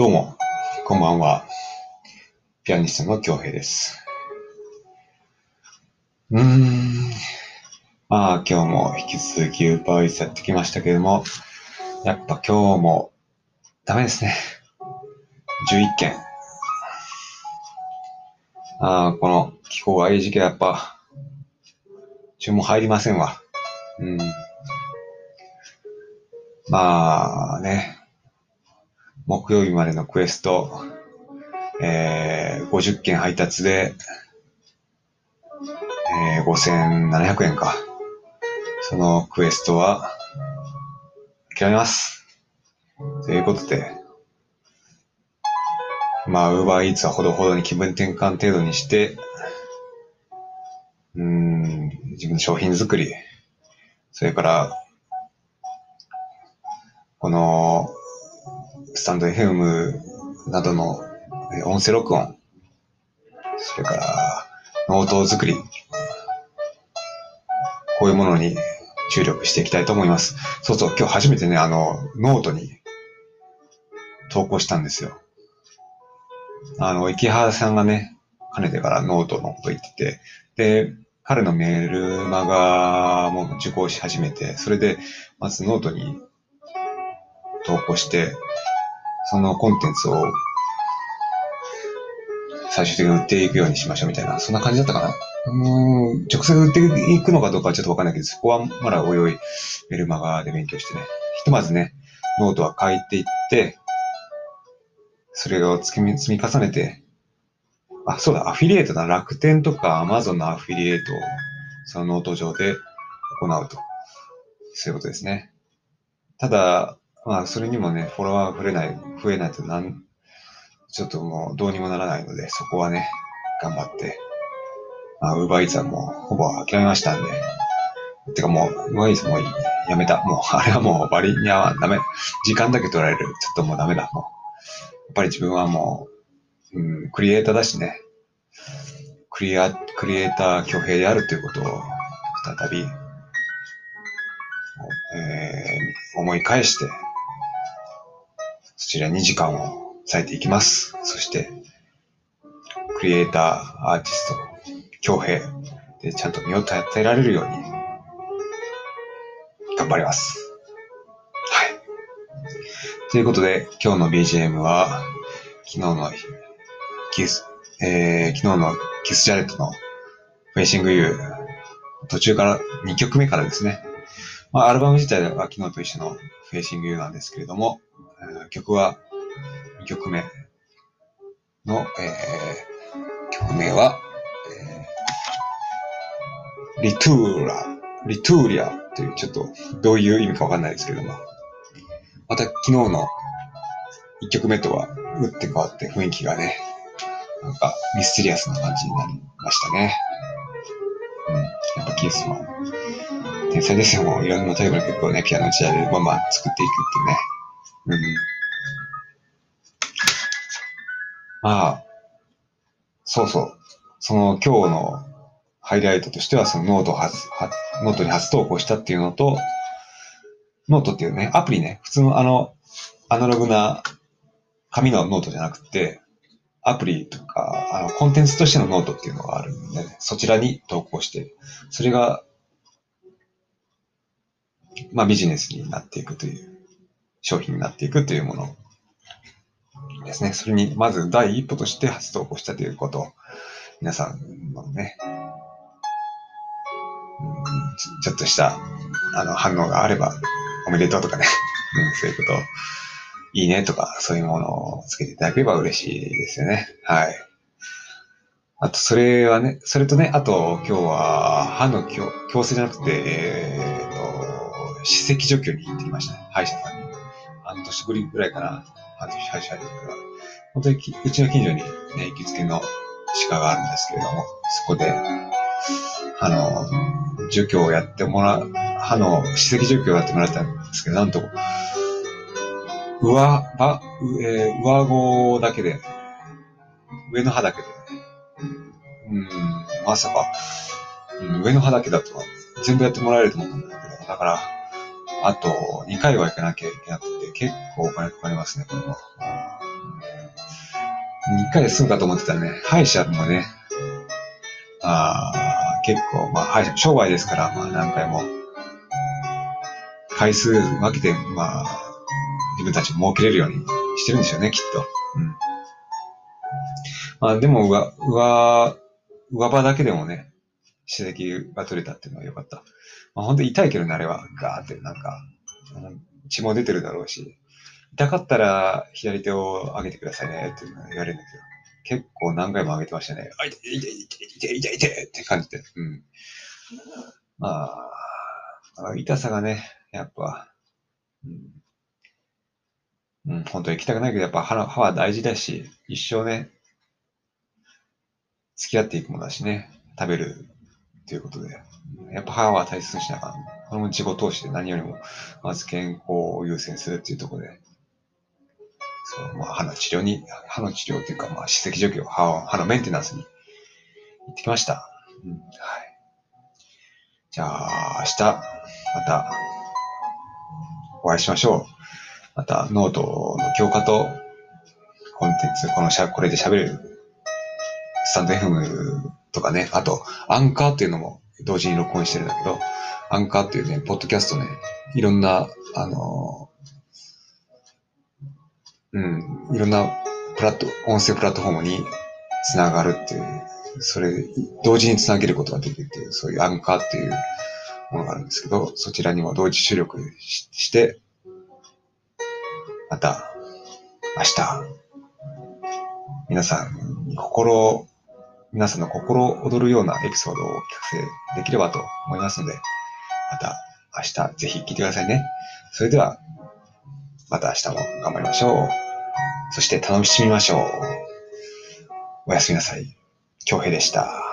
どうも、こんばんは。ピアニストの京平です。うーん。まあ、今日も引き続きウーパーイーツやってきましたけども、やっぱ今日もダメですね。11件。ああ、この気候がいい時期はやっぱ、注文入りませんわ。うん。まあね、木曜日までのクエスト、えー、50件配達で、えー、5700円か。そのクエストは、諦めます。ということで、まあ、ウーバーイーツはほどほどに気分転換程度にして、うん、自分の商品作り、それから、この、スタンド FM などの音声録音、それから、ノート作り、こういうものに注力していきたいと思います。そうそう、今日初めてね、あの、ノートに投稿したんですよ。あの、池原さんがね、かねてからノートのこと言ってて、で、彼のメールマガも受講し始めて、それで、まずノートに投稿して、そのコンテンツを最終的に売っていくようにしましょうみたいな、そんな感じだったかな？うん、直接売っていくのかどうかはちょっとわかんないけど、そこはまだおいおいメルマガで勉強してね。ひとまずね、ノートは書いていって、それを積み積み重ねて、あ、そうだ、アフィリエイトだ。楽天とかアマゾンのアフィリエイトをそのノート上で行うと。そういうことですね。ただ、まあ、それにもね、フォロワーが増えない、増えないとなん、ちょっともうどうにもならないので、そこはね、頑張って。まあ、ウーバーイーツはもうほぼ諦めましたんで。てかもう、ウーバーイーツもうやめた。もう、あれはもう割にはダメ。時間だけ取られる。ちょっともうダメだ。もう。やっぱり自分はもう、うん、クリエイターだしね。クリア、クリエイター挙兵であるということを再び、えー思い返して、ちらに時間を割いていきます。そして、クリエイター、アーティスト、挙兵でちゃんと身を与えられるように、頑張ります。はい。ということで、今日の BGM は、昨日のキース、えー、昨日のキース・ジャレットのフェイシング・ユー、途中から2曲目からですね。まあ、アルバム自体は昨日と一緒のフェイシング・ユーなんですけれども、曲は2曲目の、えー、曲名は、えー、リトゥーラ、リトゥーリアというちょっとどういう意味かわかんないですけども、また昨日の1曲目とは打って変わって雰囲気がね、なんかミステリアスな感じになりましたね。うん。やっぱキースも天才ですよ。もういろんなタイプの曲をね、ピアノ打ち上げるまま作っていくっていうね。うん。まあ、そうそう。その今日のハイライトとしては、そのノートを初、ノートに初投稿したっていうのと、ノートっていうね、アプリね、普通のあの、アナログな紙のノートじゃなくて、アプリとか、あの、コンテンツとしてのノートっていうのがあるんで、ね、そちらに投稿して、それが、まあビジネスになっていくという、商品になっていくというものですね。それに、まず第一歩として初投稿したということ、皆さんのね、うんちょっとした、あの、反応があれば、おめでとうとかね、うん、そういうこと、いいねとか、そういうものをつけていただければ嬉しいですよね。はい。あと、それはね、それとね、あと、今日は、歯の矯矯正じゃなくて、えーと、歯石除去に行ってきましたね。歯医者さんに。半年ぶりぐらいかな。半年歯医者に行ってから。本当にきうちの近所にね、行きつけの歯科があるんですけれども、そこで、あの、除去をやってもらう、歯の歯石除去をやってもらったんですけど、なんと、上、ば、うえー上顎だけで、上の歯だけで、うん、まさか、うん、上の歯だけだとは全部やってもらえると思ったんだけど、だから、あと2回は行かなきゃいけなくて、結構お金かかりますね、これは。うん2回で済むかと思ってたらね、歯医者もね、あ結構、まあ、歯医者、商売ですから、まあ何回も、回数分けて、まあ、自分たちも儲けれるようにしてるんでしょうね、きっと。うん。まあでも、上、上、上場だけでもね、歯石が取れたっていうのは良かった。まあ本当痛いけどね、あれは。ガーってなんか、血も出てるだろうし。痛かったら左手を上げてくださいねって言われるんだけど、結構何回も上げてましたね。あ、痛い痛い痛い痛い痛い痛いって感じで。うん。まあ、痛さがね、やっぱ、うん、うん、本当に行きたくないけど、やっぱ歯の歯は大事だし、一生ね、付き合っていくものだしね、食べるということで、やっぱ歯は大切にしながら、これも自己投資で何よりも、まず健康を優先するっていうところで、そう、まあ、歯の治療に、歯の治療というか、まあ、歯石除去、歯を歯のメンテナンスに行ってきました。うん、はい。じゃあ、明日、また、お会いしましょう。また、ノートの強化と、コンテンツ、このしゃ、これで喋れる、スタンド FM とかね、あと、アンカーっていうのも同時に録音してるんだけど、アンカーっていうね、ポッドキャストね、いろんな、あの、うん、いろんなプラット、音声プラットフォームにつながるっていう、それ、同時につなげることができるっていう、そういうアンカーっていうものがあるんですけど、そちらにも同時出力しして、また、明日、皆さん心、皆さんの心躍るようなエピソードをお聞かせできればと思いますので、また明日ぜひ聞いてくださいね。それでは、また明日も頑張りましょう。そして楽しみましょう。おやすみなさい。京平でした。